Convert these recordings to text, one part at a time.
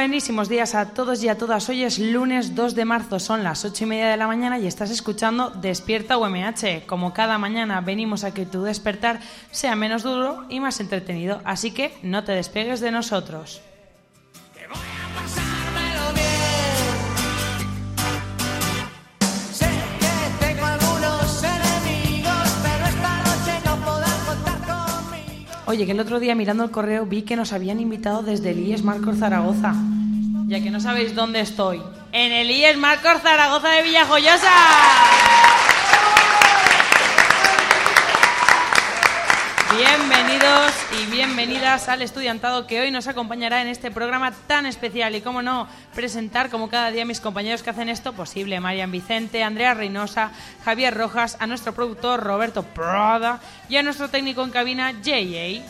Buenísimos días a todos y a todas. Hoy es lunes 2 de marzo, son las 8 y media de la mañana y estás escuchando Despierta UMH. Como cada mañana venimos a que tu despertar sea menos duro y más entretenido, así que no te despegues de nosotros. Oye, que el otro día mirando el correo vi que nos habían invitado desde el IES Marcos Zaragoza. Ya que no sabéis dónde estoy. En el IES Marcos Zaragoza de Villajoyosa. Bienvenidos y bienvenidas al estudiantado que hoy nos acompañará en este programa tan especial y, como no, presentar como cada día mis compañeros que hacen esto posible. Marian Vicente, Andrea Reynosa, Javier Rojas, a nuestro productor Roberto Prada y a nuestro técnico en cabina, JA.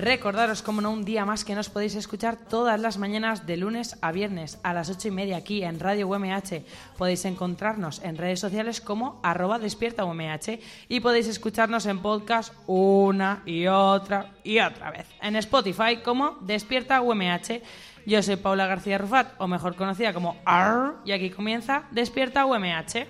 Recordaros, como no, un día más que nos podéis escuchar todas las mañanas de lunes a viernes a las ocho y media aquí en Radio UMH. Podéis encontrarnos en redes sociales como arroba despierta UMH y podéis escucharnos en podcast una y otra y otra vez. En Spotify como Despierta UMH. Yo soy Paula García Rufat, o mejor conocida como AR, y aquí comienza Despierta UMH.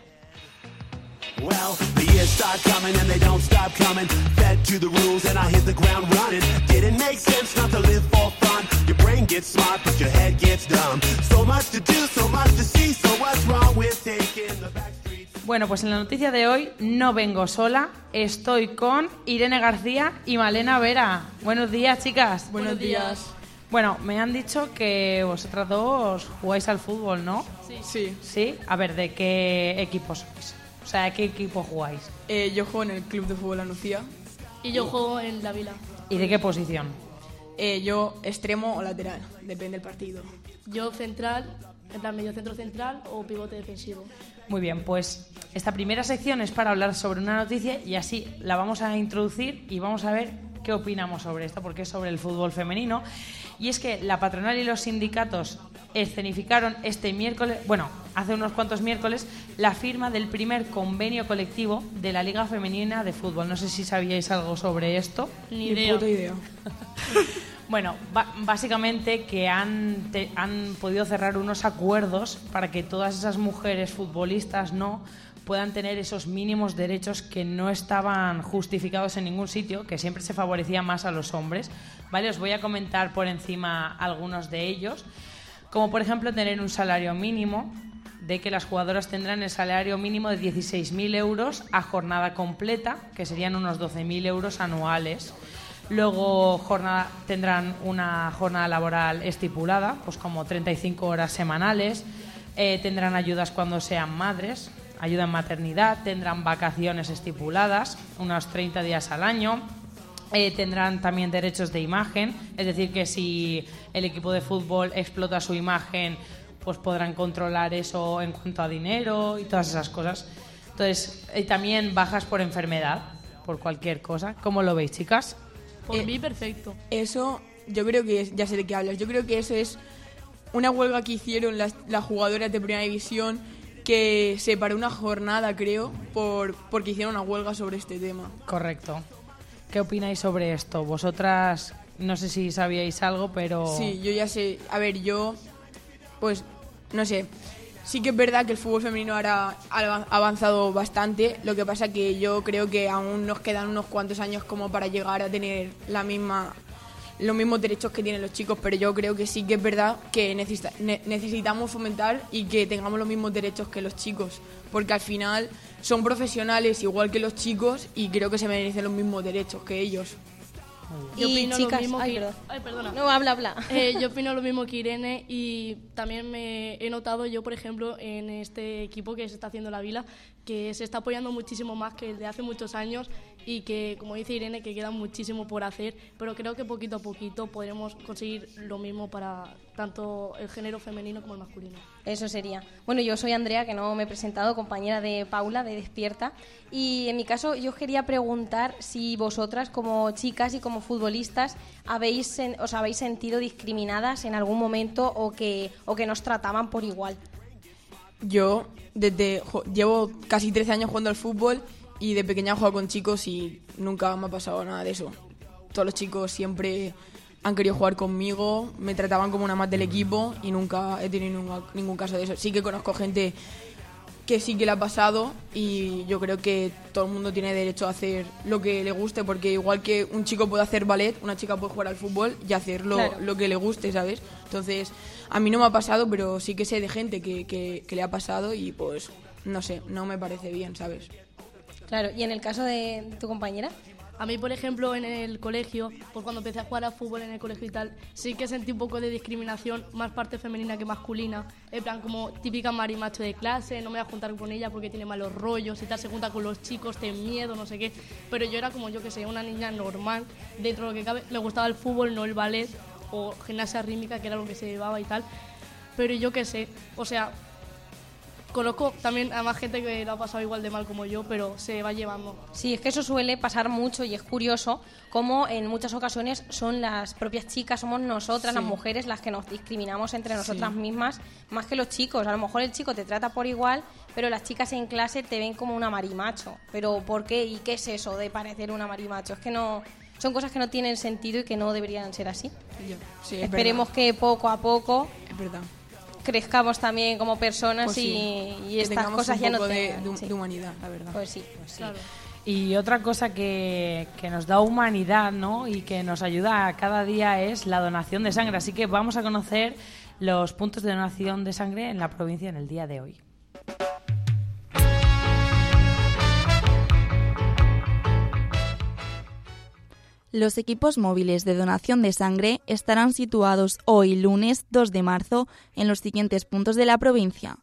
Years start coming and they don't stop coming. Fed to the rules and I hit the ground running. Didn't make sense not to live for fun. Your brain gets smart, but your head gets dumb. So much to do, so much to see. So what's wrong with taking the back streets? Bueno, pues en la noticia de hoy no vengo sola, estoy con Irene García y Malena Vera. Buenos días, chicas. Buenos días. Bueno, me han dicho que vosotras dos jugáis al fútbol, ¿no? Sí. Sí. A ver, ¿de qué equipos sois? O sea, ¿de qué equipo jugáis? Eh, yo juego en el Club de Fútbol La Nucía. Y yo juego en la vila. ¿Y de qué posición? Eh, yo extremo o lateral, depende del partido. Yo central, en plan medio centro central o pivote defensivo. Muy bien, pues esta primera sección es para hablar sobre una noticia y así la vamos a introducir y vamos a ver qué opinamos sobre esto, porque es sobre el fútbol femenino. Y es que la patronal y los sindicatos escenificaron este miércoles, bueno, hace unos cuantos miércoles, la firma del primer convenio colectivo de la Liga Femenina de Fútbol. No sé si sabíais algo sobre esto. Ni Ni idea. puta idea. Bueno, básicamente que han, te- han podido cerrar unos acuerdos para que todas esas mujeres futbolistas no puedan tener esos mínimos derechos que no estaban justificados en ningún sitio, que siempre se favorecía más a los hombres. ¿Vale? Os voy a comentar por encima algunos de ellos, como por ejemplo tener un salario mínimo, de que las jugadoras tendrán el salario mínimo de 16.000 euros a jornada completa, que serían unos 12.000 euros anuales. Luego jornada, tendrán una jornada laboral estipulada, pues como 35 horas semanales. Eh, tendrán ayudas cuando sean madres, ayuda en maternidad. Tendrán vacaciones estipuladas, unos 30 días al año. Eh, tendrán también derechos de imagen, es decir, que si el equipo de fútbol explota su imagen, pues podrán controlar eso en cuanto a dinero y todas esas cosas. Entonces, eh, también bajas por enfermedad, por cualquier cosa. ¿Cómo lo veis, chicas? Por Eh, mí, perfecto. Eso, yo creo que es- ya sé de qué hablas. Yo creo que eso es una huelga que hicieron las, las jugadoras de Primera División que se paró una jornada, creo, por porque hicieron una huelga sobre este tema. Correcto. ¿Qué opináis sobre esto? Vosotras, no sé si sabíais algo, pero... Sí, yo ya sé. A ver, yo, pues, no sé. Sí que es verdad que el fútbol femenino ahora ha avanzado bastante. Lo que pasa que yo creo que aún nos quedan unos cuantos años como para llegar a tener la misma los mismos derechos que tienen los chicos, pero yo creo que sí que es verdad que necesita- ne- necesitamos fomentar y que tengamos los mismos derechos que los chicos, porque al final son profesionales igual que los chicos y creo que se merecen los mismos derechos que ellos. Yo y opino chicas, lo mismo ay, que... perdón. Ay, perdona. No, habla, habla. Eh, yo opino lo mismo que Irene y también me he notado yo, por ejemplo, en este equipo que se está haciendo la Vila, que se está apoyando muchísimo más que el de hace muchos años y que, como dice Irene, que queda muchísimo por hacer, pero creo que poquito a poquito podremos conseguir lo mismo para tanto el género femenino como el masculino. Eso sería. Bueno, yo soy Andrea, que no me he presentado, compañera de Paula, de Despierta. Y en mi caso, yo os quería preguntar si vosotras, como chicas y como futbolistas, habéis os habéis sentido discriminadas en algún momento o que, o que nos trataban por igual. Yo desde jo- llevo casi 13 años jugando al fútbol y de pequeña he jugado con chicos y nunca me ha pasado nada de eso. Todos los chicos siempre han querido jugar conmigo, me trataban como una más del equipo y nunca he tenido ningún, ningún caso de eso. Sí que conozco gente que sí que le ha pasado y yo creo que todo el mundo tiene derecho a hacer lo que le guste porque igual que un chico puede hacer ballet, una chica puede jugar al fútbol y hacer lo, Claro. lo que le guste, ¿sabes? Entonces, a mí no me ha pasado, pero sí que sé de gente que, que- que le ha pasado y pues, no sé, no me parece bien, ¿sabes? Claro, y en el caso de tu compañera, A mí, por ejemplo, en el colegio, pues cuando empecé a jugar al fútbol en el colegio y tal, sí que sentí un poco de discriminación, más parte femenina que masculina. En plan, como típica marimacho de clase, no me voy a juntar con ella porque tiene malos rollos y tal, se junta con los chicos, ten miedo, no sé qué. Pero yo era como, yo que sé, una niña normal, dentro de lo que cabe. Me gustaba el fútbol, no el ballet o gimnasia rítmica, que era lo que se llevaba y tal. Pero yo qué sé, o sea, conozco también a más gente que lo ha pasado igual de mal como yo, pero se va llevando. Sí, es que eso suele pasar mucho y es curioso cómo en muchas ocasiones son las propias chicas, somos nosotras, las mujeres, las que nos discriminamos entre nosotras mismas, más que los chicos. A lo mejor el chico te trata por igual, pero las chicas en clase te ven como una marimacho. ¿Pero por qué? ¿Y qué es eso de parecer una marimacho? Es que no... Son cosas que no tienen sentido y que no deberían ser así. Sí, es Esperemos verdad, que poco a poco es verdad. Crezcamos también como personas Pues sí, y, y que estas cosas un ya no poco tengan, de- sí. de humanidad, la verdad. Pues sí, pues sí. Claro. Y otra cosa que, que nos da humanidad ¿no? y que nos ayuda a cada día es la donación de sangre. Así que vamos a conocer los puntos de donación de sangre en la provincia en el día de hoy. Los equipos móviles de donación de sangre estarán situados hoy lunes 2 de marzo en los siguientes puntos de la provincia.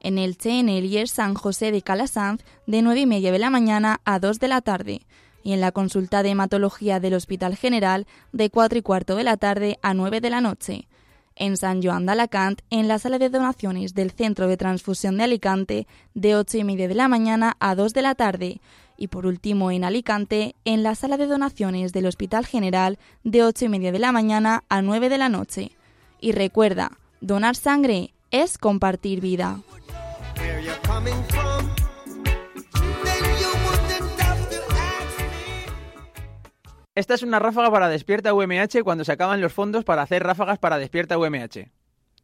En Elche, en San José de Calasanz, de 9 y media de la mañana a 2 de la tarde. Y en la consulta de hematología del Hospital General, de 4 y cuarto de la tarde a 9 de la noche. En San Joan de Alacant, en la sala de donaciones del Centro de Transfusión de Alicante, de 8 y media de la mañana a 2 de la tarde. Y por último, en Alicante, en la sala de donaciones del Hospital General, de 8 y media de la mañana a 9 de la noche. Y recuerda, donar sangre es compartir vida. Esta es una ráfaga para Despierta UMH cuando se acaban los fondos para hacer ráfagas para Despierta UMH.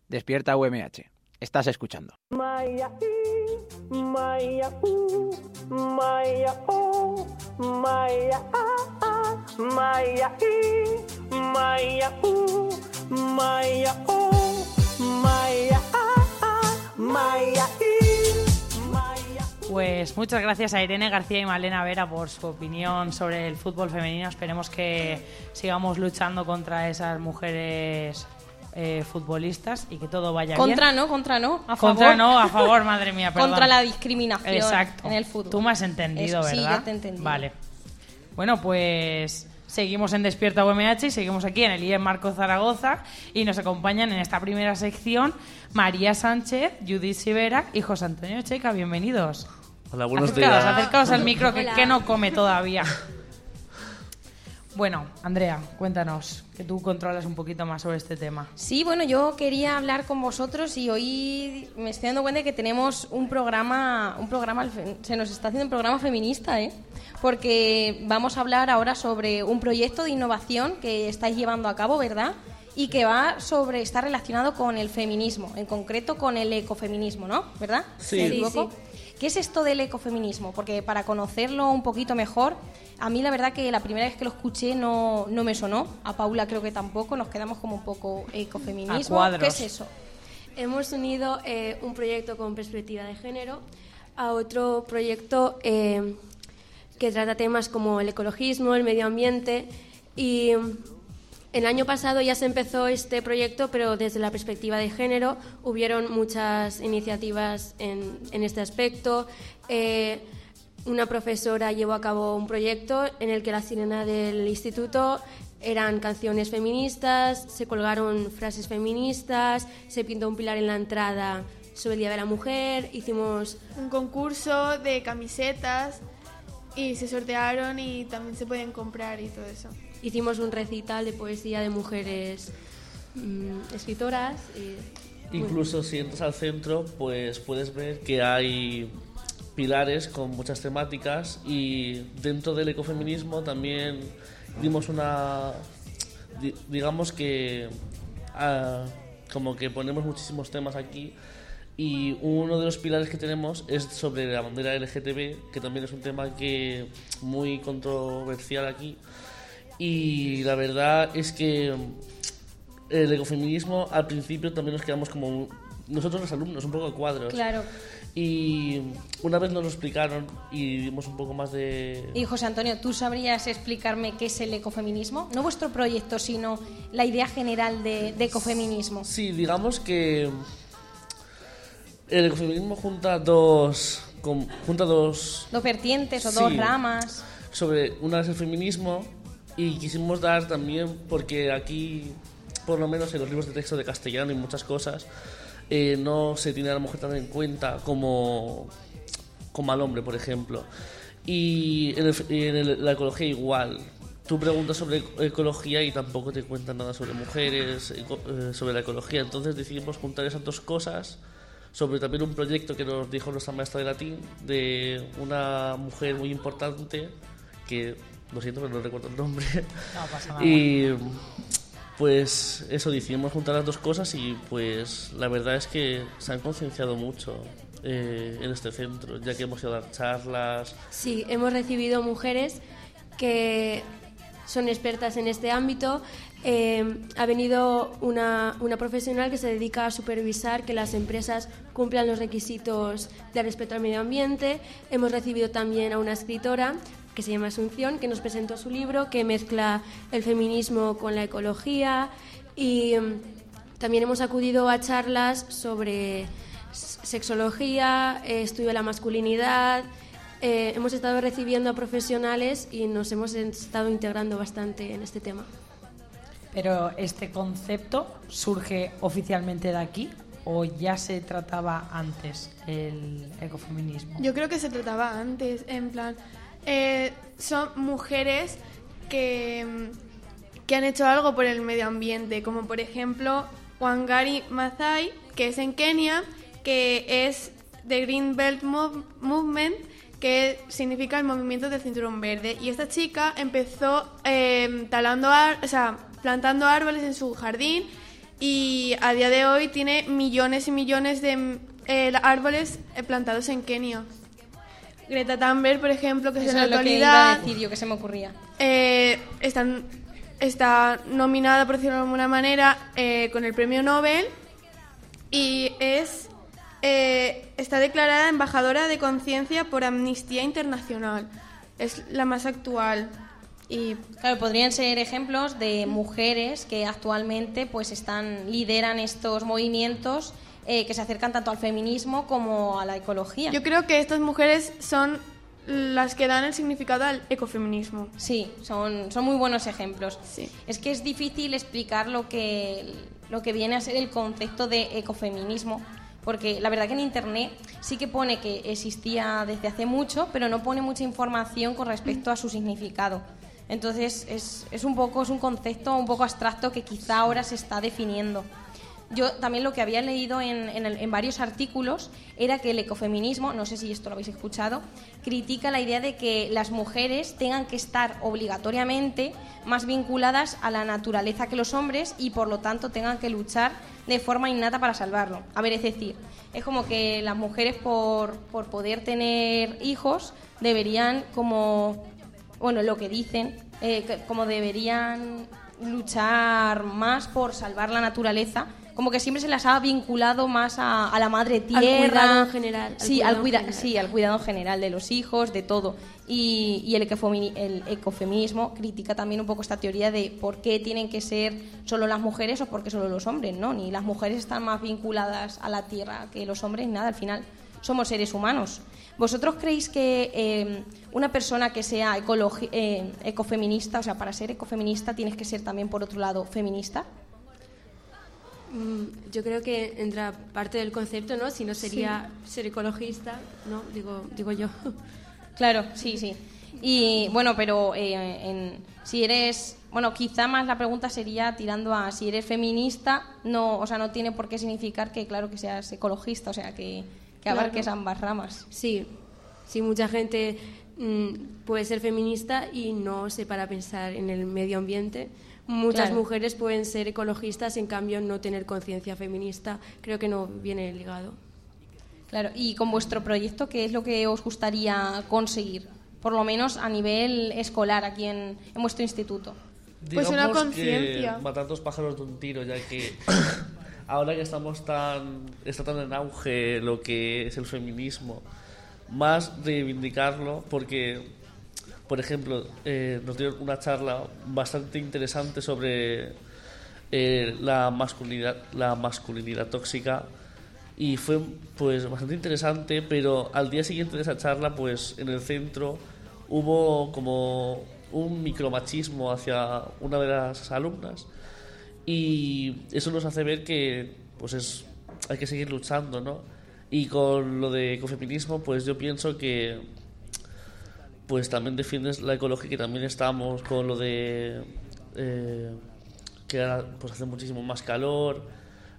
Despierta UMH. Estás escuchando. Maya, ee, Maya, uh, Maya, oh, Maya, ah, ah, Maya, ee, Maya, uh, Maya, oh, Maya, ah, ah, Maya, Maya. Pues muchas gracias a Irene García y Malena Vera por su opinión sobre el fútbol femenino. Esperemos que sigamos luchando contra esas mujeres eh, futbolistas y que todo vaya Contra bien. no, contra no, a Contra favor. no, a favor, madre mía, perdón. Contra la discriminación Exacto. en el fútbol. Tú me has entendido, Eso, ¿verdad? Sí, yo te he entendido. Vale. Bueno, pues seguimos en Despierta UMH y seguimos aquí en el IEM Marco Zaragoza y nos acompañan en esta primera sección María Sánchez, Judith Sivera y José Antonio Checa. Bienvenidos. Hola, buenos acercaos, días. acercaos al micro que, que no come todavía. Bueno, Andrea, cuéntanos, que tú controlas un poquito más sobre este tema. Sí, bueno, yo quería hablar con vosotros y hoy me estoy dando cuenta de que tenemos un programa, un programa, se nos está haciendo un programa feminista, ¿eh? Porque vamos a hablar ahora sobre un proyecto de innovación que estáis llevando a cabo, ¿verdad? Y que va sobre, está relacionado con el feminismo, en concreto con el ecofeminismo, ¿no? ¿Verdad? Sí. ¿Me Sí? ¿Qué es esto del ecofeminismo? Porque para conocerlo un poquito mejor, a mí la verdad que la primera vez que lo escuché no, no me sonó, a Paula creo que tampoco, nos quedamos como un poco ecofeminismo. ¿Qué es eso? Hemos unido eh, un proyecto con perspectiva de género a otro proyecto eh, que trata temas como el ecologismo, el medio ambiente Y el año pasado ya se empezó este proyecto, pero desde la perspectiva de género hubieron muchas iniciativas en, en este aspecto. Eh, una profesora llevó a cabo un proyecto en el que la sirena del instituto eran canciones feministas, se colgaron frases feministas, se pintó un pilar en la entrada sobre el Día de la Mujer, hicimos un concurso de camisetas y se sortearon y también se pueden comprar y todo eso. hicimos un recital de poesía de mujeres mm, escritoras. y- Incluso si entras al centro, pues puedes ver que hay pilares con muchas temáticas y dentro del ecofeminismo también dimos una, di- digamos que ah, como que ponemos muchísimos temas aquí y uno de los pilares que tenemos es sobre la bandera LGTB, que también es un tema que muy controversial aquí y la verdad es que el ecofeminismo al principio también nos quedamos como nosotros los alumnos un poco cuadros Claro. Y una vez nos lo explicaron y dimos un poco más de Y José Antonio, ¿tú sabrías explicarme qué es el ecofeminismo? No vuestro proyecto, sino la idea general de, de ecofeminismo. sí digamos que el ecofeminismo junta dos junta dos Dos vertientes o Sí. dos ramas. sobre una es el feminismo y quisimos dar también porque aquí por lo menos en los libros de texto de castellano y muchas cosas eh, no se tiene a la mujer tan en cuenta como como al hombre por ejemplo. Y en, el- y en el- la ecología igual. Tú preguntas sobre eco- ecología y tampoco te cuentan nada sobre mujeres eco- eh, sobre la ecología. Entonces decidimos juntar esas dos cosas sobre también un proyecto que nos dijo nuestra maestra de latín de una mujer muy importante que lo siento pero no recuerdo el nombre. No pasa nada. y pues eso decidimos juntar las dos cosas y pues la verdad es que se han concienciado mucho eh, en este centro ya que hemos ido a dar charlas Sí, hemos recibido mujeres que son expertas en este ámbito. Eh, ha venido una, una profesional que se dedica a supervisar que las empresas cumplan los requisitos de respeto al medio ambiente. Hemos recibido también a una escritora que se llama Asunción, que nos presentó su libro, que mezcla el feminismo con la ecología. Y mm, también hemos acudido a charlas sobre sexología, eh, estudio de la masculinidad. Eh, hemos estado recibiendo a profesionales y nos hemos estado integrando bastante en este tema. Pero este concepto surge oficialmente de aquí o ya se trataba antes el ecofeminismo. Yo creo que se trataba antes, en plan, eh, son mujeres que, mm, que han hecho algo por el medio ambiente, como por ejemplo Wangari Maathai, que es en Kenia, que es de Green Belt Mov- Movement, que significa el movimiento del cinturón verde. Y esta chica empezó eh, talando, o sea, plantando árboles en su jardín y a día de hoy tiene millones y millones de mm, eh, árboles eh, plantados en Kenia. Greta Thunberg, por ejemplo, que es Eso en la es lo que iba a actualidad, decir yo, que se me ocurría. eh, están- está nominada, por decirlo de alguna manera, eh, con el premio Nobel y es eh, está declarada embajadora de conciencia por Amnistía Internacional. Es la más actual. Y Claro, podrían ser ejemplos de mujeres que actualmente pues están lideran estos movimientos eh, que se acercan tanto al feminismo como a la ecología. yo creo que estas mujeres son las que dan el significado al ecofeminismo. Sí, son, son muy buenos ejemplos. Sí. Es que es difícil explicar lo que, lo que viene a ser el concepto de ecofeminismo, porque la verdad que en Internet sí que pone que existía desde hace mucho, pero no pone mucha información con respecto a su significado. Entonces es, es un poco, es un concepto un poco abstracto que quizá ahora se está definiendo. Yo también lo que había leído en, en el- en varios artículos era que el ecofeminismo, no sé si esto lo habéis escuchado, critica la idea de que las mujeres tengan que estar obligatoriamente más vinculadas a la naturaleza que los hombres y por lo tanto tengan que luchar de forma innata para salvarlo. A ver, es decir, es como que las mujeres por, por poder tener hijos deberían como bueno, lo que dicen, eh, como deberían luchar más por salvar la naturaleza como que siempre se las ha vinculado más a, a la madre Al tierra. cuidado en general, al Sí, al cuidado en cuida- general. sí, al cuidado en general de los hijos, de todo. Y, y el, el ecofeminismo critica también un poco esta teoría de por qué tienen que ser solo las mujeres o por qué solo los hombres, ¿no? Ni las mujeres están más vinculadas a la tierra que los hombres, nada, al final somos seres humanos. ¿Vosotros creéis que eh, una persona que sea eh, ecofeminista, o sea, para ser ecofeminista tienes que ser también, por otro lado, feminista? Mm, Yo creo que entra parte del concepto, ¿no? Si no sería ser ecologista, ¿no? Digo, digo yo. Claro, sí, sí. Y bueno, pero eh, en- si eres, bueno, quizá más la pregunta sería tirando a si eres feminista, no, o sea, no tiene por qué significar que claro que seas ecologista, o sea, que, que Claro. abarques ambas ramas. Sí, sí, mucha gente mm, puede ser feminista y no se para a pensar en el medio ambiente. Muchas Claro. mujeres pueden ser ecologistas, en cambio no tener conciencia feminista. Creo que no viene ligado. Claro, y con vuestro proyecto, ¿qué es lo que os gustaría conseguir? Por lo menos a nivel escolar aquí en, en vuestro instituto. Pues una Digamos conciencia. que matar dos pájaros de un tiro, ya que ahora que estamos tan está tan en auge lo que es el feminismo, más reivindicarlo, porque, por ejemplo, eh, nos dieron una charla bastante interesante sobre eh, la masculinidad, la masculinidad tóxica y fue pues bastante interesante, pero al día siguiente de esa charla, pues en el centro hubo como un micromachismo hacia una de las alumnas y eso nos hace ver que pues es hay que seguir luchando, ¿no? Y con lo de ecofeminismo, pues yo pienso que pues también defiendes la ecología, que también estamos con lo de eh, que ahora pues hace muchísimo más calor,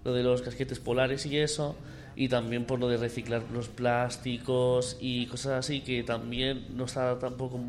lo de los casquetes polares y eso, y también por lo de reciclar los plásticos y cosas así que también no está tampoco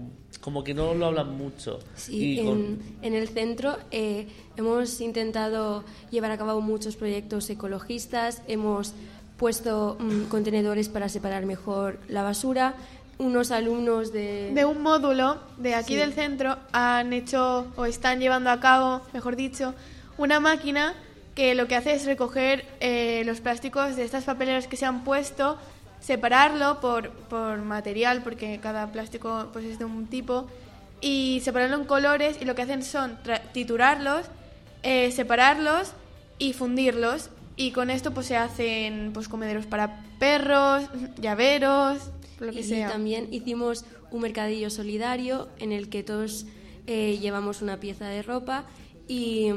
como que no lo hablan mucho. Sí, y con- en, en el centro eh, hemos intentado llevar a cabo muchos proyectos ecologistas, hemos puesto mm, contenedores para separar mejor la basura, unos alumnos de... De un módulo de aquí Sí. del centro han hecho o están llevando a cabo, mejor dicho, una máquina que lo que hace es recoger eh, los plásticos de estas papeleras que se han puesto, separarlo por, por material, porque cada plástico pues, es de un tipo, y separarlo en colores y lo que hacen son triturarlos, eh, separarlos y fundirlos. Y con esto pues se hacen pues comederos para perros, llaveros, lo que y sea. también hicimos un mercadillo solidario en el que todos eh, llevamos una pieza de ropa y,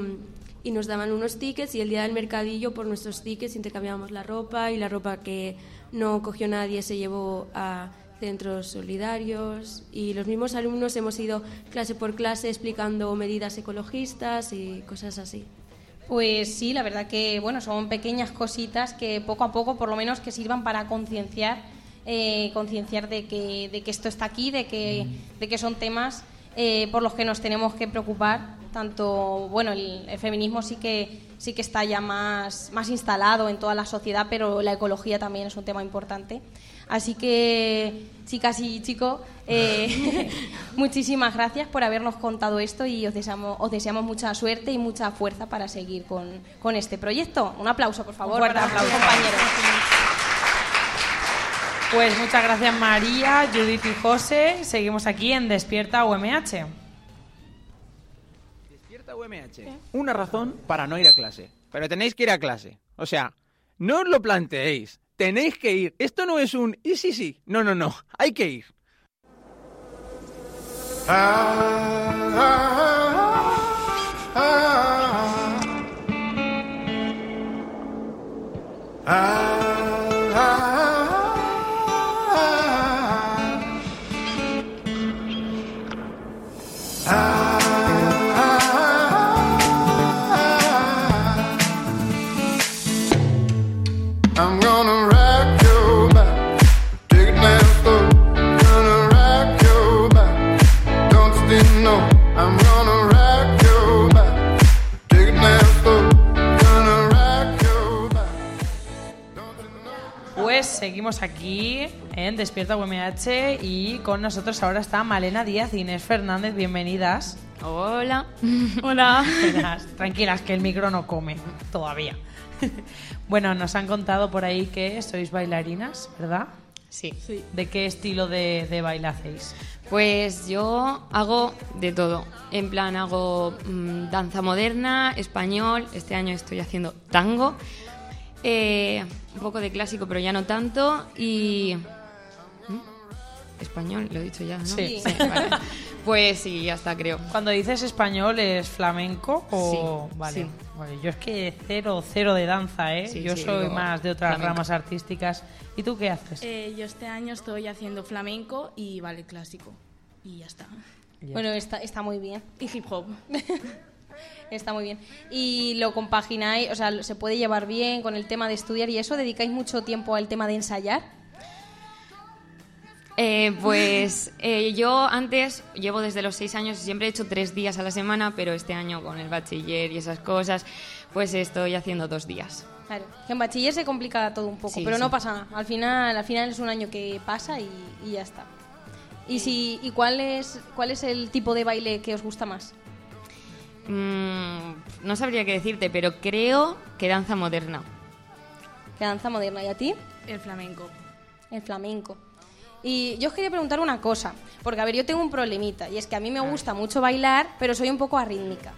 y nos daban unos tickets y el día del mercadillo por nuestros tickets intercambiábamos la ropa y la ropa que no cogió nadie se llevó a centros solidarios y los mismos alumnos hemos ido clase por clase explicando medidas ecologistas y cosas así. Pues sí, la verdad que bueno, son pequeñas cositas que poco a poco, por lo menos, que sirvan para concienciar, eh, concienciar de que, de que esto está aquí, de que, de que son temas eh, por los que nos tenemos que preocupar. Tanto, bueno, el, el feminismo sí que sí que está ya más, más instalado en toda la sociedad, pero la ecología también es un tema importante. Así que, chicas y chicos, eh, muchísimas gracias por habernos contado esto y os deseamos, os deseamos mucha suerte y mucha fuerza para seguir con, con este proyecto. Un aplauso, por favor, para nuestros compañeros. Pues muchas gracias María, Judith y José. Seguimos aquí en Despierta UMH. Despierta UMH. Una razón para no ir a clase. Pero tenéis que ir a clase. O sea, no os lo planteéis. Tenéis que ir. Esto no es un y sí, sí. No, no, no. Hay que ir. I'm aquí en Despierta UMH y con nosotros ahora está Malena Díaz y Inés Fernández. Bienvenidas. Hola. Hola. Tranquilas, que el micro no come todavía. Bueno, nos han contado por ahí que sois bailarinas, ¿verdad? Sí. ¿De qué estilo de, de baile hacéis? Pues yo hago de todo. En plan, hago mm, danza moderna, español. Este año estoy haciendo tango. Eh, un poco de clásico, pero ya no tanto. Y. ¿Mm? Español, lo he dicho ya, ¿no? Sí. vale. Pues sí, ya está, creo. Cuando dices español, ¿es flamenco o...? Sí, vale. sí. Vale, Yo es que cero, cero de danza, ¿eh? Sí, Yo sí, soy digo, más de otras flamenco. ramas artísticas. ¿Y tú qué haces? Eh, yo este año estoy haciendo flamenco y ballet clásico. Y ya está. Bueno, está, está muy bien. Y hip hop. Está muy bien. ¿Y lo compagináis, o sea, se puede llevar bien con el tema de estudiar y eso? ¿Dedicáis mucho tiempo al tema de ensayar? Eh, pues eh, yo antes llevo desde los seis años siempre he hecho tres días a la semana, pero este año con el bachiller y esas cosas, pues estoy haciendo dos días. Claro, que en bachiller se complica todo un poco, Sí, pero no pasa nada. Al final, al final es un año que pasa y, y ya está. ¿Y, si, y cuál, es, cuál es el tipo de baile que os gusta más? Mm, no sabría qué decirte, pero creo que danza moderna. ¿Qué danza moderna? ¿Y a ti? El flamenco. El flamenco. Y yo os quería preguntar una cosa, porque a ver, yo tengo un problemita, y es que a mí me gusta mucho bailar, pero soy un poco arrítmica.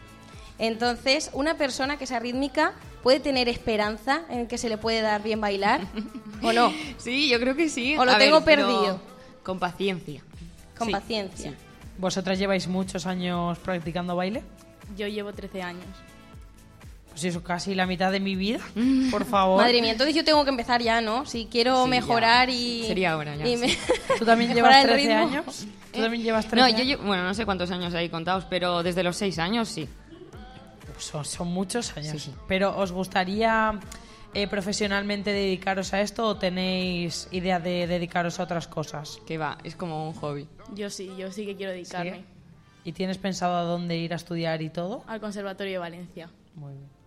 Entonces, una persona que es arrítmica puede tener esperanza en que se le puede dar bien bailar, ¿o no? Sí, yo creo que sí. ¿O lo A tengo perdido? Con paciencia. Con Sí, paciencia. ¿Vosotras lleváis muchos años practicando baile? Yo llevo 13 años. Pues eso, casi la mitad de mi vida, por favor. Madre mía, entonces yo tengo que empezar ya, ¿no? Si quiero Sí, mejorar ya. y... Sería ahora ya, y me- sí. ¿Tú también llevas el 13 ritmo. años? ¿Tú también llevas 13 No, yo años? llevo- bueno, no sé cuántos años hay contados, pero desde los seis años sí. Son, son muchos años. Pero ¿os gustaría eh, profesionalmente dedicaros a esto o tenéis idea de dedicaros a otras cosas? Que va, es como un hobby. Yo sí, yo sí que quiero dedicarme ¿Y tienes pensado a dónde ir a estudiar y todo? al Conservatorio de Valencia. Muy bien.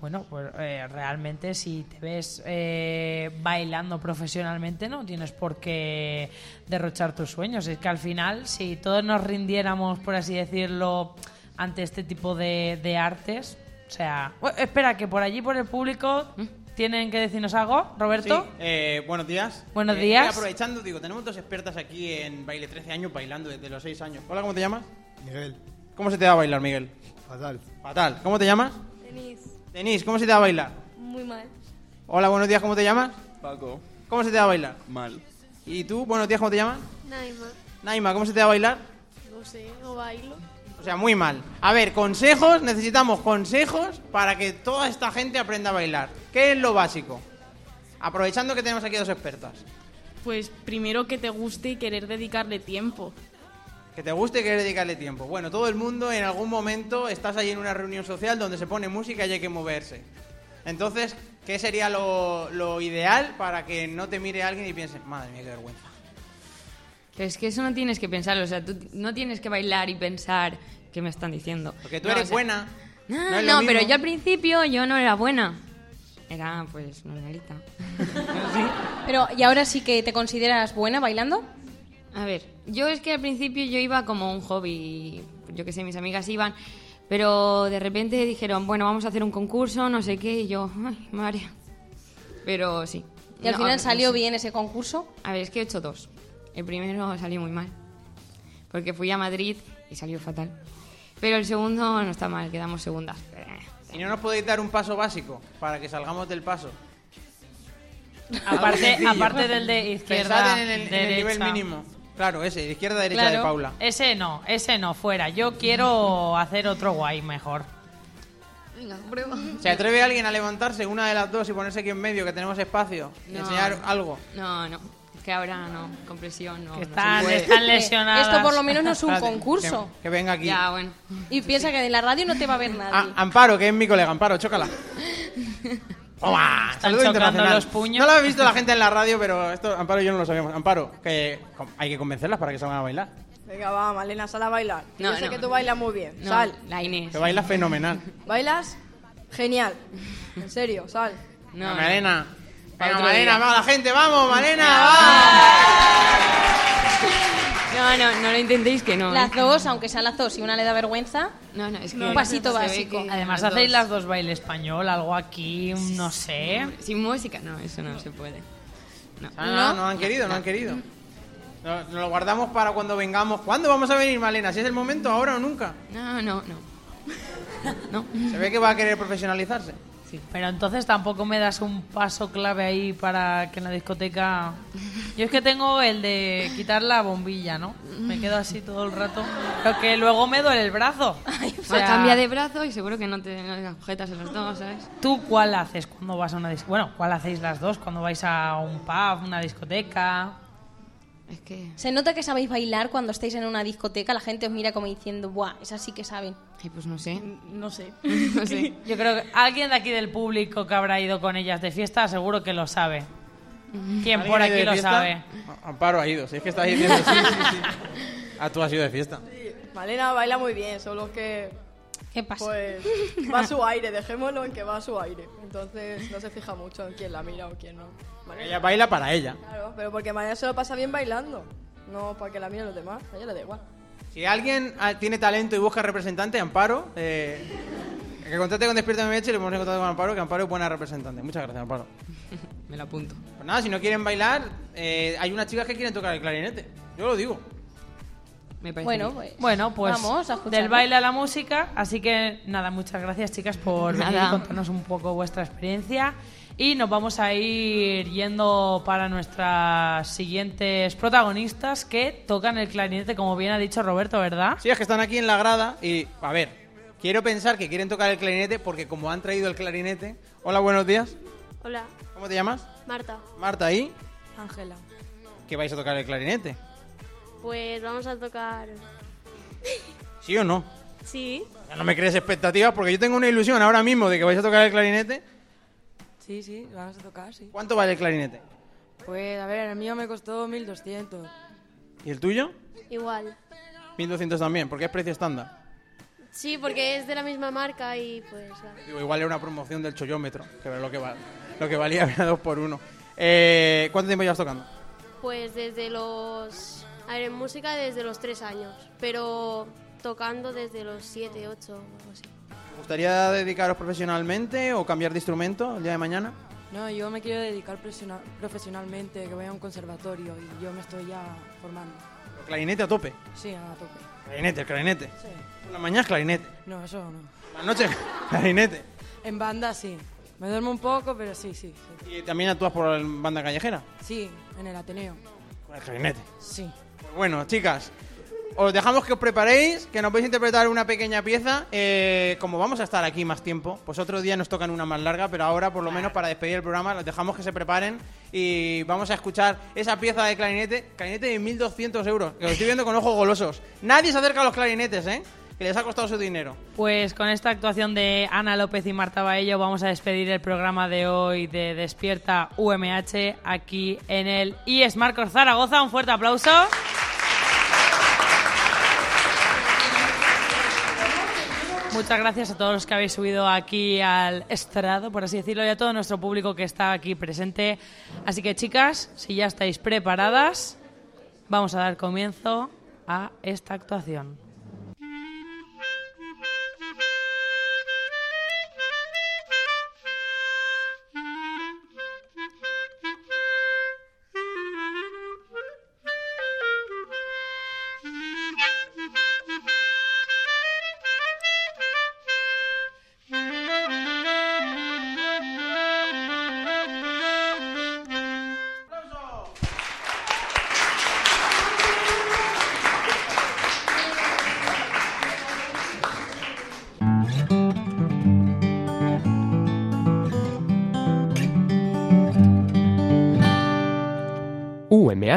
Bueno, pues eh, realmente si te ves eh, bailando profesionalmente no tienes por qué derrochar tus sueños. Es que al final, si todos nos rindiéramos, por así decirlo, ante este tipo de, de artes, o sea... Espera, que por allí, por el público, ¿tienen que decirnos algo, Roberto? Sí, eh, buenos días. Buenos Eh, días. aprovechando, digo, tenemos dos expertas aquí en baile 13 años bailando desde los 6 años. Hola, ¿cómo te llamas? Miguel. ¿Cómo se te da a bailar, Miguel? Fatal. Fatal. ¿Cómo te llamas? Denise. Denise, ¿cómo se te da a bailar? Muy mal. Hola, buenos días, ¿cómo te llamas? Paco. ¿Cómo se te da a bailar? Mal. ¿Y tú, buenos días, ¿cómo te llamas? Naima. Naima, ¿cómo se te da a bailar? No sé, no bailo. O sea, muy mal. A ver, consejos, necesitamos consejos para que toda esta gente aprenda a bailar. ¿Qué es lo básico? Aprovechando que tenemos aquí dos expertas. Pues primero que te guste y querer dedicarle tiempo. Que te guste y querer dedicarle tiempo. Bueno, todo el mundo en algún momento estás ahí en una reunión social donde se pone música y hay que moverse. Entonces, ¿qué sería lo, lo ideal para que no te mire alguien y piense, madre mía, qué vergüenza? Pero es que eso no tienes que pensarlo, o sea, tú no tienes que bailar y pensar qué me están diciendo. Porque tú No, eres o sea- buena. No, No no, pero yo al principio yo no era buena. Era pues normalita. Pero, ¿y ahora sí que te consideras buena bailando? A ver, yo es que al principio yo iba como un hobby, yo que sé, mis amigas iban, pero de repente dijeron, bueno, vamos a hacer un concurso, no sé qué, y yo, ay, madre. Pero sí. ¿Y al No, final salió bien ese concurso? A ver, es que he hecho dos. El primero salió muy mal, porque fui a Madrid y salió fatal. Pero el segundo no está mal, quedamos segundas. ¿Y no nos podéis dar un paso básico para que salgamos del paso? Aparte, del de izquierda, Pensad en el, en el nivel mínimo. Claro, ese, de izquierda derecha de Paula. Ese no, ese no, fuera. Yo quiero hacer otro guay mejor. Venga, prueba. ¿Se atreve alguien a levantarse una de las dos y ponerse aquí en medio, que tenemos espacio? Y No. enseñar algo. No, no. Que ahora no, con presión no. no están- lesionadas. Esto por lo menos no es un Espérate, concurso. Que, que venga aquí. Ya, bueno. Y piensa que en la radio no te va a ver nadie. Ah, Amparo, que es mi colega. Amparo, chócala. ¡Toma! Están Saludo chocando internacional. los puños. No lo ha visto la gente en la radio, pero esto Amparo y yo no lo sabíamos. Amparo, que hay que convencerlas para que salgan a bailar. Venga, va, Malena, sal a bailar. No, yo sé no. que tú bailas muy bien. No, Sal. la Inés. Que baila fenomenal. ¿Bailas? Genial. En serio, sal. No, Malena, Venga, Malena, día. vamos, la gente, vamos, Malena, va. No, no, no lo intentéis que no. Las ¿eh? dos, aunque sean las dos y una le da vergüenza, No, no, es que un pasito se ve básico. que Además las hacéis dos- las dos baile español, algo aquí, no sé. Sin música, no, eso no se puede. No. Ah, no, no han querido, no han querido. No- Nos lo guardamos para cuando vengamos. ¿Cuándo vamos a venir, Malena? ¿Si es el momento, ahora o nunca? No, no, no. Se ve que va a querer profesionalizarse. Pero entonces tampoco me das un paso clave ahí para que en la discoteca... Yo es que tengo el de quitar la bombilla, ¿no? Me quedo así todo el rato. Pero que luego me duele el brazo. O Pues sea, cambia de brazo y seguro que no te, no te agujetas en los dos, ¿sabes? ¿Tú cuál haces cuando vas a una discoteca? Bueno, ¿cuál hacéis las dos? Cuando vais a un pub, una discoteca... Es que... Se nota que sabéis bailar cuando estáis en una discoteca, la gente os mira como diciendo, ¡buah! Esas sí que saben. Ay, pues no sé. No sé. No sé. Yo creo que alguien de aquí del público que habrá ido con ellas de fiesta seguro que lo sabe. ¿Quién por ¿Alguien ha ido aquí lo fiesta? sabe? Amparo ha ido, si es que estás diciendo sí, sí, sí. Ah, tú has ido de fiesta. Malena baila muy bien, solo que. ¿Qué pasa? Pues va a su aire, dejémoslo en que va a su aire. Entonces no se fija mucho en quién la mira o quién no. Ella baila para ella. Claro, pero porque Malena se lo pasa bien bailando. No para que la miren los demás. A ella le da igual. Si alguien ah, tiene talento y busca representante, Amparo, eh, que contacte con Despierta MH y le hemos encontrado con Amparo, que Amparo es buena representante. Muchas gracias, Amparo. Me lo apunto. Pues nada, si no quieren bailar, eh, hay unas chicas que quieren tocar el clarinete. Yo lo digo. Me parece Bueno, bien. pues, Bueno, pues vamos a del baile a la música. Así que nada, muchas gracias chicas por venir y contarnos un poco vuestra experiencia. Y nos vamos a ir yendo para nuestras siguientes protagonistas que tocan el clarinete, como bien ha dicho Roberto, ¿verdad? Sí, es que están aquí en la grada y, a ver, quiero pensar que quieren tocar el clarinete porque como han traído el clarinete... Hola, buenos días. Hola, ¿Cómo te llamas? Marta. Marta, ¿y Ángela. que vais a tocar el clarinete? Pues vamos a tocar. ¿Sí o no? Sí. Ya no me crees expectativas porque yo tengo una ilusión ahora mismo de que vais a tocar el clarinete. Sí, sí, vamos a tocar, sí. ¿Cuánto vale el clarinete? Pues a ver, el mío me costó 1200. ¿Y el tuyo? Igual. 1200 también, porque es precio estándar. Sí, porque es de la misma marca y pues. ah. Digo, igual era una promoción del chollómetro, que era lo que, va- lo que valía era dos por uno. Eh, ¿Cuánto tiempo llevas tocando? Pues desde los. A ver, en música desde los 3 años. Pero tocando desde los 7, 8 o algo así. ¿Te gustaría dedicaros profesionalmente o cambiar de instrumento el día de mañana? No, yo me quiero dedicar profesionalmente, que voy a un conservatorio y yo me estoy ya formando. Clarinete a tope. Sí, a tope. Clarinete, el clarinete. Sí. Por la mañana clarinete. No, eso no. La noche clarinete. En banda sí. Me duermo un poco, pero sí, sí. Sí, ¿Y también actúas por banda callejera? Sí, en el Ateneo. Con el clarinete. Sí. Pues bueno, chicas, os dejamos que os preparéis, que nos vais a interpretar una pequeña pieza. Eh, como vamos a estar aquí más tiempo, pues otro día nos tocan una más larga, pero ahora, por lo menos, para despedir el programa, los dejamos que se preparen y vamos a escuchar esa pieza de clarinete. Clarinete de 1.200 euros, que lo estoy viendo con ojos golosos. Nadie se acerca a los clarinetes, ¿eh? Que les ha costado su dinero. Pues con esta actuación de Ana López y Marta Baello vamos a despedir el programa de hoy de Despierta UMH aquí en el IES Marcos Zaragoza. Un fuerte aplauso. Muchas gracias a todos los que habéis subido aquí al estrado, por así decirlo, y a todo nuestro público que está aquí presente. Así que chicas, si ya estáis preparadas, vamos a dar comienzo a esta actuación.